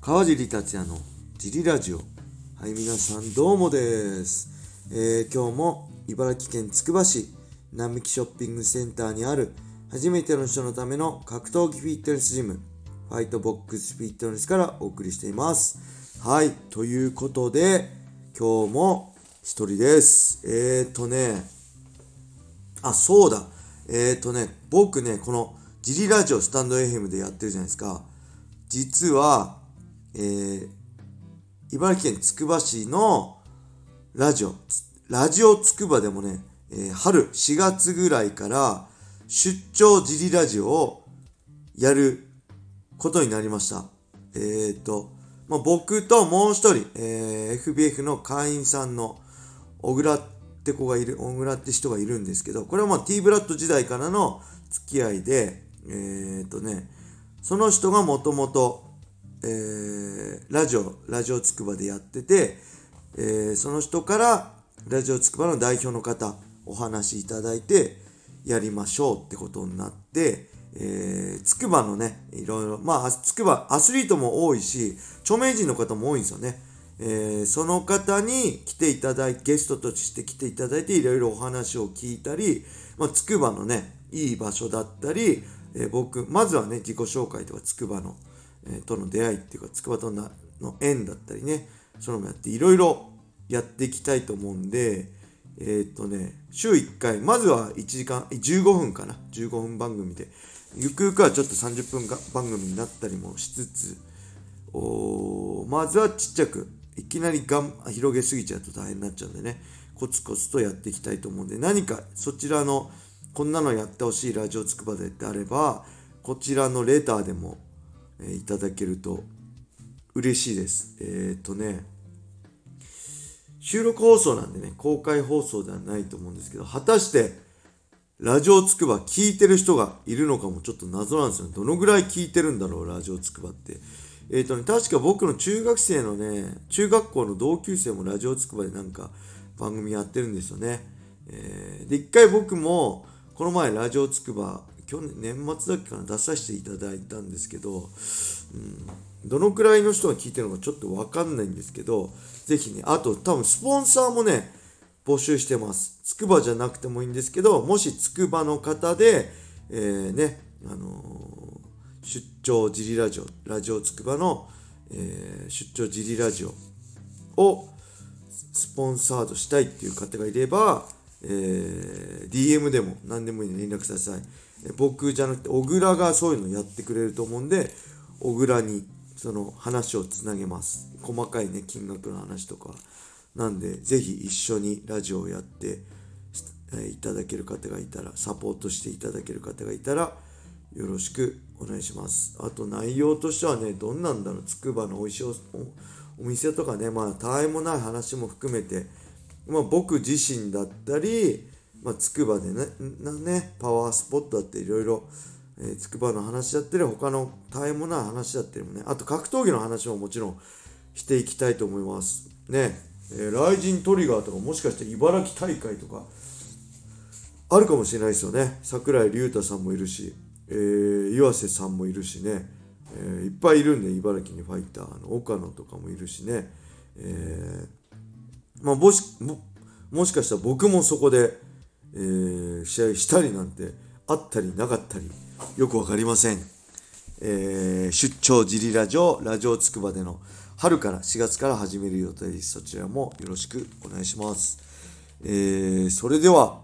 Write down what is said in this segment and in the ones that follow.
川尻達也のジリラジオはい皆さんどうもです、えー今日も茨城県つくば市並木ショッピングセンターにある初めての人のための格闘技フィットネスジムファイトボックスフィットネスからお送りしていますはいということで今日も一人ですえーとねあ、そうだ。え、ー、とね、僕ね、このジリラジオスタンド FM でやってるじゃないですか。実は、えー、茨城県つくば市のラジオ、ラジオつくばでもね、えー春4月ぐらいから出張ジリラジオをやることになりました。えっ、ー、と、まあ、僕ともう一人、えー FBF の会員さんの小倉って子がいる、小倉って人がいるんですけど、これはまあ T ブラッド時代からの付き合いで、えー、っとね、その人がもともと、えー、ラジオ、ラジオつくばでやってて、えーその人からラジオつくばの代表の方、お話しいただいて、やりましょうってことになって、えー、つくばのね、いろいろ、まあ、つくば、アスリートも多いし、著名人の方も多いんですよね。えーその方に来ていただいて、ゲストとして来ていただいて、いろいろお話を聞いたり、まあ、つくばのね、いい場所だったり、えー僕、まずはね、自己紹介とか、つくばの、との出会いっていうか、つくばとの縁だったりね、そのもやって、いろいろやっていきたいと思うんで、えーっとね、週1回、まずは1時間、15分かな、15分番組で、ゆくゆくはちょっと30分が番組になったりもしつつ、おまずはちっちゃく、いきなりがん広げすぎちゃうと大変になっちゃうんでね、コツコツとやっていきたいと思うんで、何かそちらの、こんなのやってほしいラジオつくばでってあれば、こちらのレターでも、えいただけると嬉しいです。えーっとね、収録放送なんでね、公開放送ではないと思うんですけど、果たして、ラジオつくば聞いてる人がいるのかもちょっと謎なんですよね。どのぐらい聞いてるんだろう、ラジオつくばって。えっ、とね、確か僕の中学生のね、中学校の同級生もラジオつくばでなんか番組やってるんですよね。えーで、一回僕も、この前ラジオつくば、去年、年末だっけかな、出させていただいたんですけど、うん、どのくらいの人が聞いてるのかちょっとわかんないんですけど、ぜひね、あと多分スポンサーもね、募集してます。つくばじゃなくてもいいんですけど、もしつくばの方で、えーね、あのー出張ジリラジオ、ラジオつくばの、えー出張ジリラジオをスポンサードしたいっていう方がいれば、えー DM でも何でもいいので連絡ください。僕じゃなくて、小倉がそういうのやってくれると思うんで、小倉にその話をつなげます。細かいね、金額の話とか。なんで、ぜひ一緒にラジオをやって、いただける方がいたら、サポートしていただける方がいたら、よろしくお願いします。あと内容としてはね、どんなんだろう、つくばの美味しいおおお店とかね、まあ、たわいもない話も含めて、まあ、僕自身だったり、まあ、つくばでね、なね、パワースポットだっていろいろ、えー、つくばの話だったり、他のたわいもない話だったりもね、あと格闘技の話ももちろんしていきたいと思います。ね、えー、ライジントリガーとか、もしかして茨城大会とか、あるかもしれないですよね。桜井隆太さんもいるし、えー岩瀬さんもいるしね、えーいっぱいいるんで、茨城にファイター、の岡野とかもいるしね、えーまあ、もしももしかしたら僕もそこで、えー試合したりなんてあったりなかったりよくわかりません、えー出張ジリラジオラジオつくばでの春から4月から始める予定です。そちらもよろしくお願いします、えーそれでは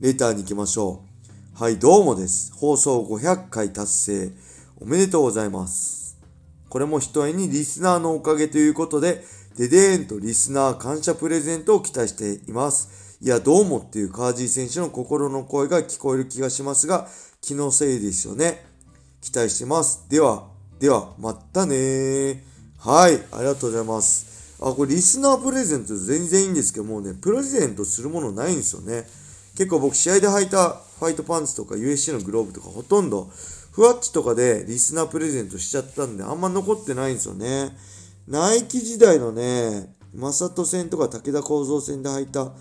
レターに行きましょう。はいどうもです。放送500回達成。おめでとうございます。これも一重にリスナーのおかげということで、デデーンとリスナー感謝プレゼントを期待しています。いや、どうもっていうカージー選手の心の声が聞こえる気がしますが、気のせいですよね。期待してます。では、では、またねー。はい、ありがとうございます。あ、これリスナープレゼント全然いいんですけど、もうね、プレゼントするものないんですよね。結構僕試合で履いたファイトパンツとか USC のグローブとかほとんどふわっちとかでリスナープレゼントしちゃったんであんま残ってないんですよね。ナイキ時代のね、マサト戦とか武田構造戦で履いた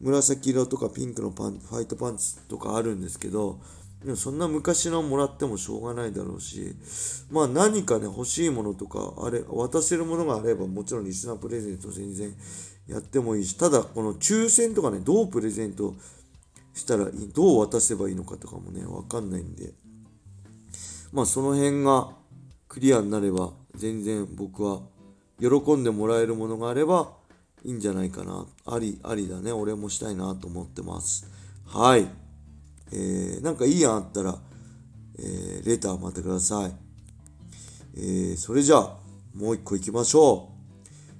紫色とかピンクのパンファイトパンツとかあるんですけど、でもそんな昔のもらってもしょうがないだろうし、まあ何かね、欲しいものとか、あれ、渡せるものがあれば、もちろんリスナープレゼント全然やってもいいし、ただこの抽選とかね、どうプレゼントしたらいい、どう渡せばいいのかとかもね、わかんないんで、まあその辺がクリアになれば、全然僕は喜んでもらえるものがあればいいんじゃないかな。あり、ありだね。俺もしたいなと思ってます。はい。えー、なんかいい案あったら、えー、レター待ってください。えー、それじゃあ、もう一個行きましょ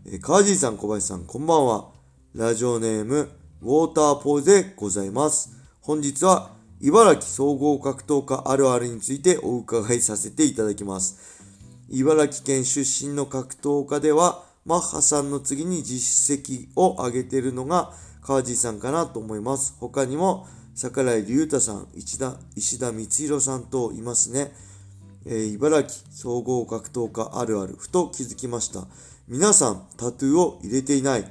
う。えー、川尻さん、小林さん、こんばんは。ラジオネーム、ウォーターポーズでございます。本日は、茨城総合格闘家あるあるについてお伺いさせていただきます。茨城県出身の格闘家では、マッハさんの次に実績を上げているのが川尻さんかなと思います。他にも、桜井隆太さん、石田石田光弘さんといますね。えー、茨城総合格闘家あるある、ふと気づきました。皆さん、タトゥーを入れていない。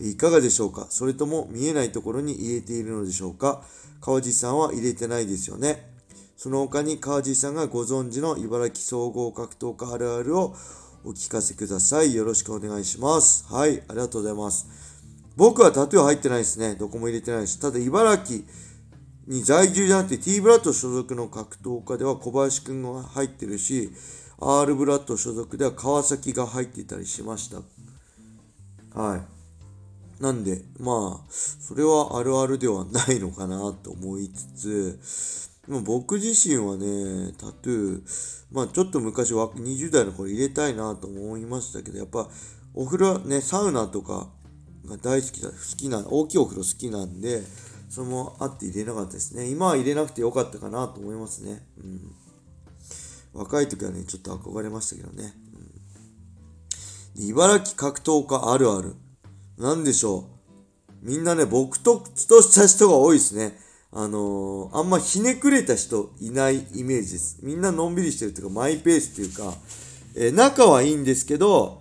いかがでしょうか？それとも見えないところに入れているのでしょうか？川地さんは入れてないですよね。その他に川地さんがご存知の茨城総合格闘家あるあるをお聞かせください。よろしくお願いします。はい、ありがとうございます。僕はタトゥー入ってないですね。どこも入れてないです。ただ、茨城に在住じゃなくて T ブラッド所属の格闘家では小林くんが入ってるし、R ブラッド所属では川崎が入っていたりしました。はい。なんで、まあ、それはあるあるではないのかなと思いつつ、も僕自身はね、タトゥー、まあちょっと昔は20代の頃入れたいなと思いましたけど、やっぱお風呂ね、サウナとかが大好きだ、好きな、大きいお風呂好きなんで、それもあって入れなかったですね。今は入れなくてよかったかなと思いますね。うん。若い時はね、ちょっと憧れましたけどね。うん、茨城格闘家あるある。なんでしょう。みんなね、僕と、とした人が多いですね。あのー、あんまひねくれた人いないイメージです。みんなのんびりしてるというか、マイペースっていうか、えー、仲はいいんですけど、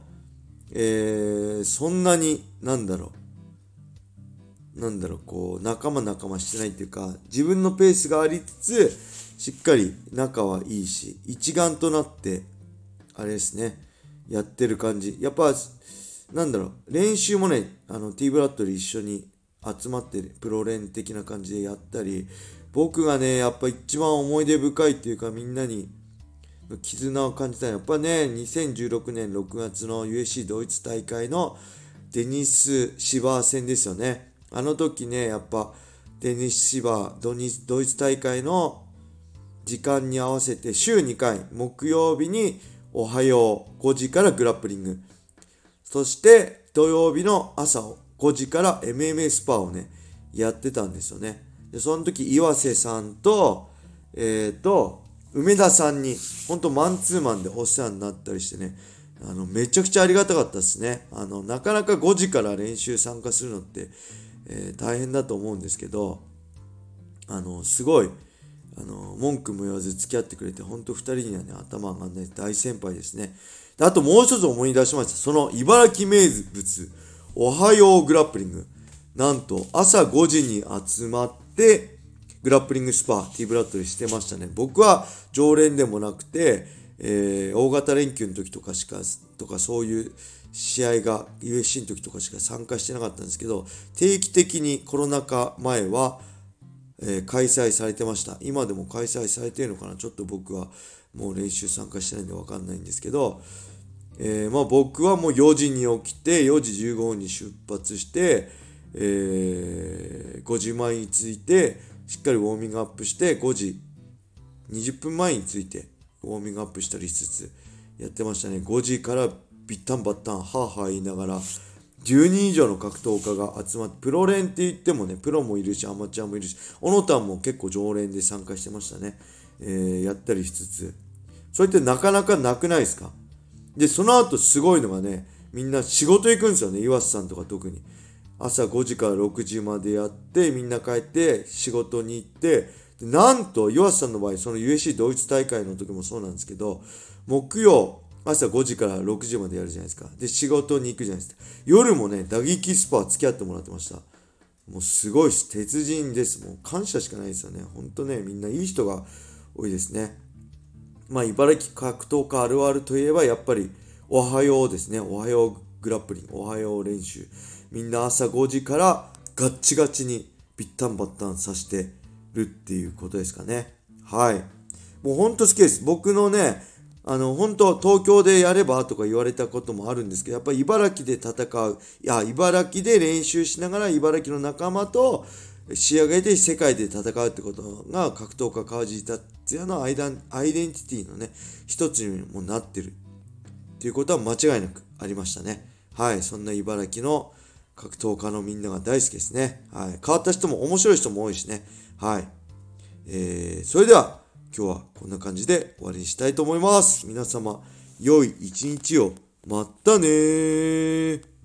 えー、そんなに、なんだろう。なんだろう、こう、仲間仲間してないっていうか、自分のペースがありつつ、しっかり仲はいいし、一丸となって、あれですね、やってる感じ。やっぱ、なんだろう、練習もね、あの、T ブラッドで一緒に集まって、プロ連的な感じでやったり、僕がね、やっぱ一番思い出深いっていうか、みんなに絆を感じたやっぱね、2016年6月の USC ドイツ大会のデニス・シバー戦ですよね。あの時ね、やっぱデニス・シバー、ドイツ大会の時間に合わせて週2回、木曜日におはよう5時からグラップリング。そして土曜日の朝を5時から MMA スパをね、やってたんですよね。で、その時岩瀬さんと、えっ、ー、と、梅田さんに、ほんとマンツーマンでお世話になったりしてね、あの、めちゃくちゃありがたかったですね。あの、なかなか5時から練習参加するのって、えー、大変だと思うんですけど、あの、すごい、あの、文句も言わず付き合ってくれて、ほんと2人にはね、頭上がんない大先輩ですね。であともう一つ思い出しました。その茨城名物、おはようグラップリング。なんと、朝5時に集まって、グラップリングスパ、T ブラッドでしてましたね。僕は常連でもなくて、えー、大型連休の時とかしか、とかそういう試合が USC の時とかしか参加してなかったんですけど、定期的にコロナ禍前は、えー、開催されてました。今でも開催されてるのかな？ちょっと僕はもう練習参加してないんでわかんないんですけど、えー、まあ僕はもう4時に起きて、4時15分に出発して、えー、5時前に着いて、しっかりウォーミングアップして5時20分前に着いてウォーミングアップしたりしつつやってましたね。5時からビッタンバッタンハーハー言いながら10人以上の格闘家が集まってプロ連って言ってもねプロもいるしアマチュアもいるし小野田も結構常連で参加してましたね、えー、やったりしつつ。それってなかなかなくないですか？でその後すごいのがねみんな仕事行くんですよね岩瀬さんとか特に朝5時から6時までやってみんな帰って仕事に行ってなんと岩瀬さんの場合その USC ドイツ大会の時もそうなんですけど木曜朝5時から6時までやるじゃないですかで仕事に行くじゃないですか夜もね打撃スパ付き合ってもらってましたもうすごいし、鉄人です。もう感謝しかないですよね。ほんとね、みんないい人が多いですね。まあ、茨城格闘家あるあるといえば、やっぱり、おはようですね。おはようグラップリング、おはよう練習。みんな朝5時からガッチガチにビッタンバッタンさしてるっていうことですかね。はい。もうほんと好きです。僕のね、あの、本当東京でやればとか言われたこともあるんですけど、やっぱり茨城で戦う、いや、茨城で練習しながら茨城の仲間と仕上げて世界で戦うってことが格闘家川地達也のアイデンティティのね、一つにもなってるっていうことは間違いなくありましたね。はい、そんな茨城の格闘家のみんなが大好きですね。はい、変わった人も面白い人も多いしね。はい。えー、それでは、今日はこんな感じで終わりにしたいと思います。皆様、良い一日を。またねー